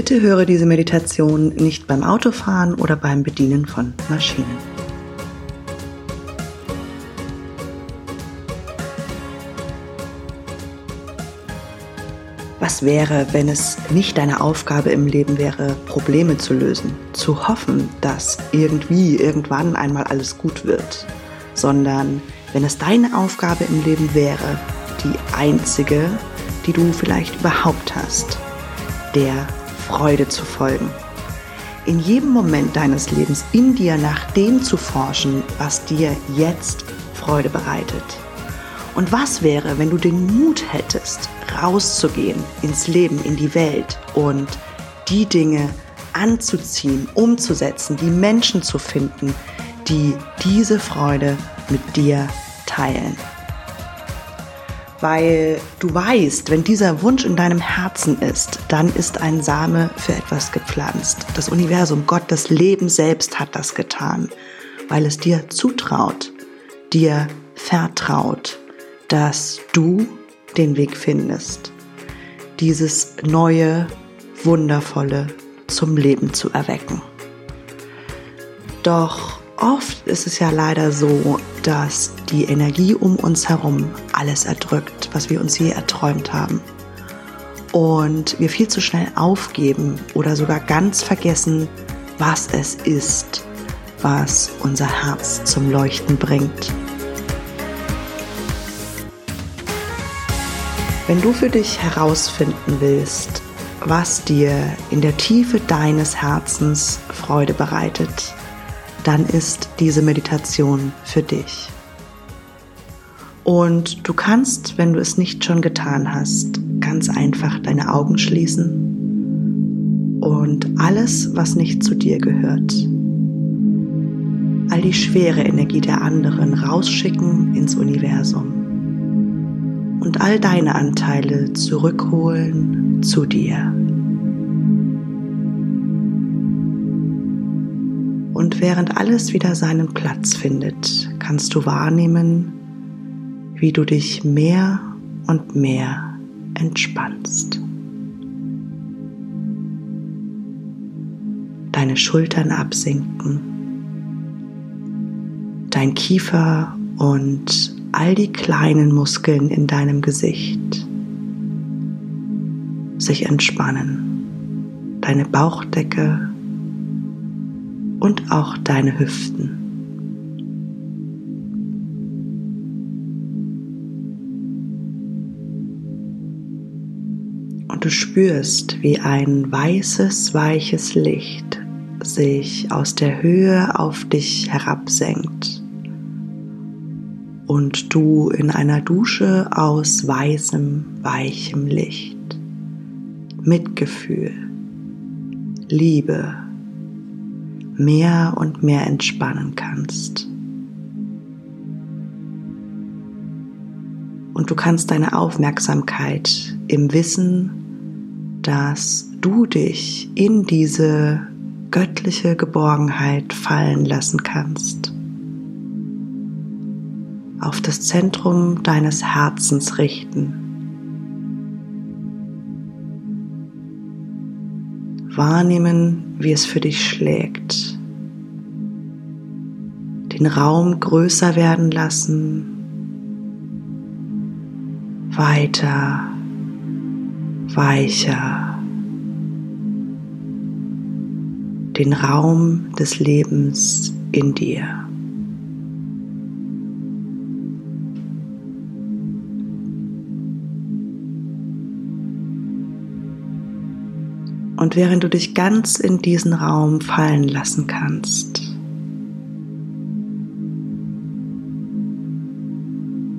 Bitte höre diese Meditation nicht beim Autofahren oder beim Bedienen von Maschinen. Was wäre, wenn es nicht deine Aufgabe im Leben wäre, Probleme zu lösen, zu hoffen, dass irgendwie irgendwann einmal alles gut wird, sondern wenn es deine Aufgabe im Leben wäre, die einzige, die du vielleicht überhaupt hast, der Freude zu folgen. In jedem Moment deines Lebens in dir nach dem zu forschen, was dir jetzt Freude bereitet. Und was wäre, wenn du den Mut hättest, rauszugehen ins Leben, in die Welt und die Dinge anzuziehen, umzusetzen, die Menschen zu finden, die diese Freude mit dir teilen? Weil du weißt, wenn dieser Wunsch in deinem Herzen ist, dann ist ein Same für etwas gepflanzt. Das Universum, Gott, das Leben selbst hat das getan, weil es dir zutraut, dir vertraut, dass du den Weg findest, dieses neue, wundervolle zum Leben zu erwecken. Doch Oft ist es ja leider so, dass die Energie um uns herum alles erdrückt, was wir uns je erträumt haben. Und wir viel zu schnell aufgeben oder sogar ganz vergessen, was es ist, was unser Herz zum Leuchten bringt. Wenn du für dich herausfinden willst, was dir in der Tiefe deines Herzens Freude bereitet, dann ist diese Meditation für dich. Und du kannst, wenn du es nicht schon getan hast, ganz einfach deine Augen schließen und alles, was nicht zu dir gehört, all die schwere Energie der anderen rausschicken ins Universum und all deine Anteile zurückholen zu dir. Und während alles wieder seinen Platz findet, kannst du wahrnehmen, wie du dich mehr und mehr entspannst. Deine Schultern absinken, dein Kiefer und all die kleinen Muskeln in deinem Gesicht sich entspannen, deine Bauchdecke und auch deine Hüften. Und du spürst, wie ein weißes, weiches Licht sich aus der Höhe auf dich herabsenkt und du in einer Dusche aus weißem, weichem Licht, Mitgefühl, Liebe, mehr und mehr entspannen kannst. Und du kannst deine Aufmerksamkeit im Wissen, dass du dich in diese göttliche Geborgenheit fallen lassen kannst, auf das Zentrum deines Herzens richten. Wahrnehmen, wie es für dich schlägt. Den Raum größer werden lassen, weiter, weicher. Den Raum des Lebens in dir. Und während du dich ganz in diesen Raum fallen lassen kannst,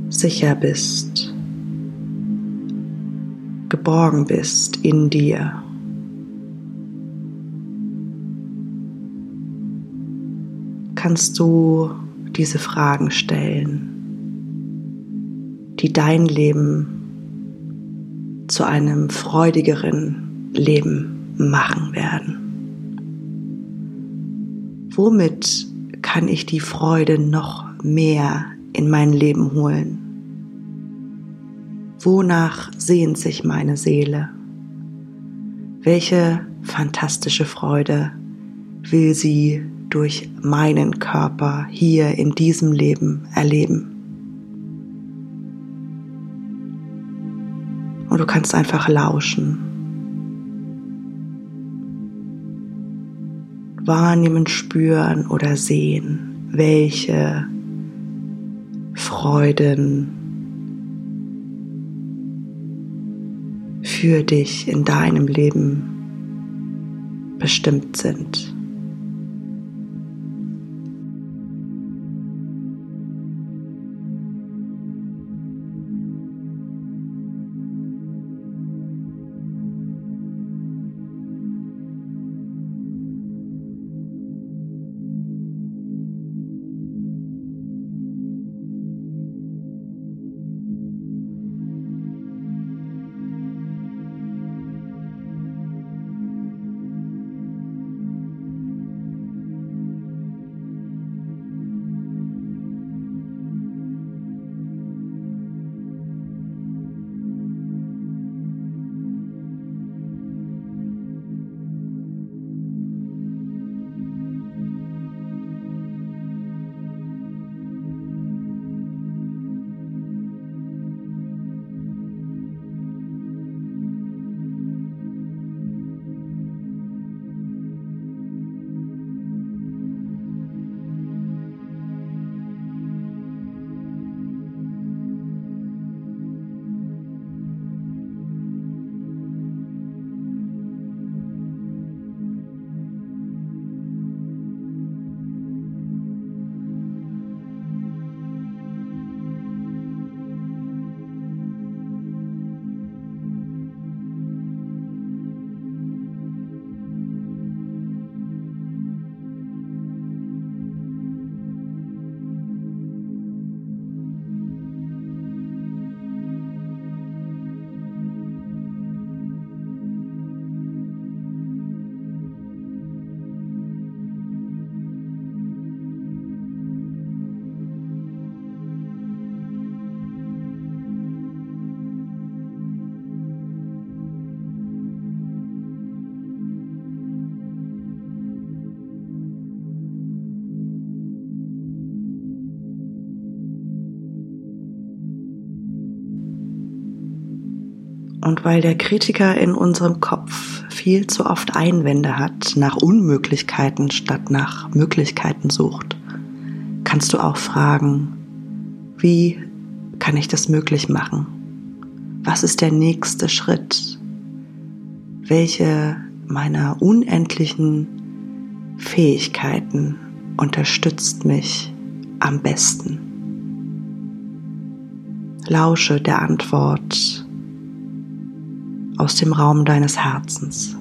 sicher bist, geborgen bist in dir. Kannst du diese Fragen stellen, die dein Leben zu einem freudigeren Leben machen werden. Womit kann ich die Freude noch mehr in mein Leben holen? Wonach sehnt sich meine Seele? Welche fantastische Freude will sie durch meinen Körper hier in diesem Leben erleben. Und du kannst einfach lauschen. Wahrnehmen, spüren oder sehen, welche Freuden für dich in deinem Leben bestimmt sind. Und weil der Kritiker in unserem Kopf viel zu oft Einwände hat, nach Unmöglichkeiten statt nach Möglichkeiten sucht, kannst du auch fragen, wie kann ich das möglich machen? Was ist der nächste Schritt? Welche meiner unendlichen Fähigkeiten unterstützt mich am besten? Lausche der Antwort aus dem Raum deines Herzens.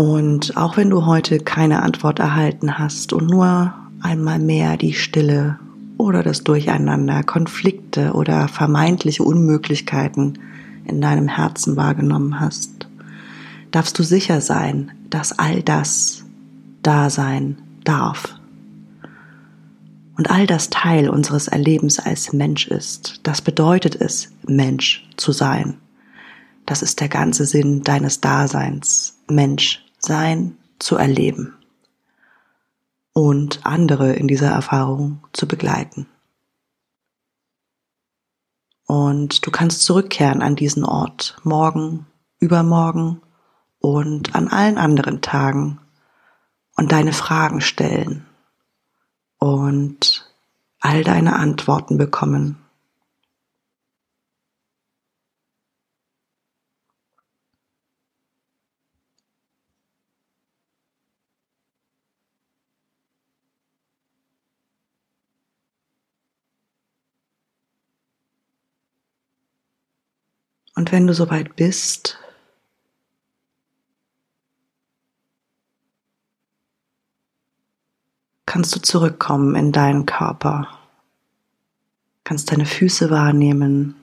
Und auch wenn du heute keine Antwort erhalten hast und nur einmal mehr die Stille oder das Durcheinander, Konflikte oder vermeintliche Unmöglichkeiten in deinem Herzen wahrgenommen hast, darfst du sicher sein, dass all das da sein darf. Und all das Teil unseres Erlebens als Mensch ist. Das bedeutet es, Mensch zu sein. Das ist der ganze Sinn deines Daseins, Mensch sein zu erleben und andere in dieser Erfahrung zu begleiten. Und du kannst zurückkehren an diesen Ort morgen, übermorgen und an allen anderen Tagen und deine Fragen stellen und all deine Antworten bekommen. Und wenn du soweit bist, kannst du zurückkommen in deinen Körper. Kannst deine Füße wahrnehmen,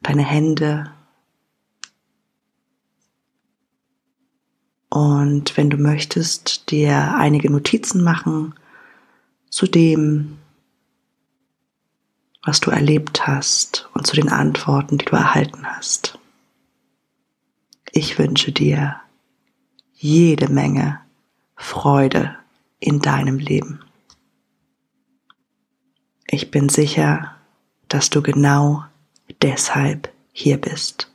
deine Hände. Und wenn du möchtest, dir einige Notizen machen zu dem, was du erlebt hast und zu den Antworten, die du erhalten hast. Ich wünsche dir jede Menge Freude in deinem Leben. Ich bin sicher, dass du genau deshalb hier bist.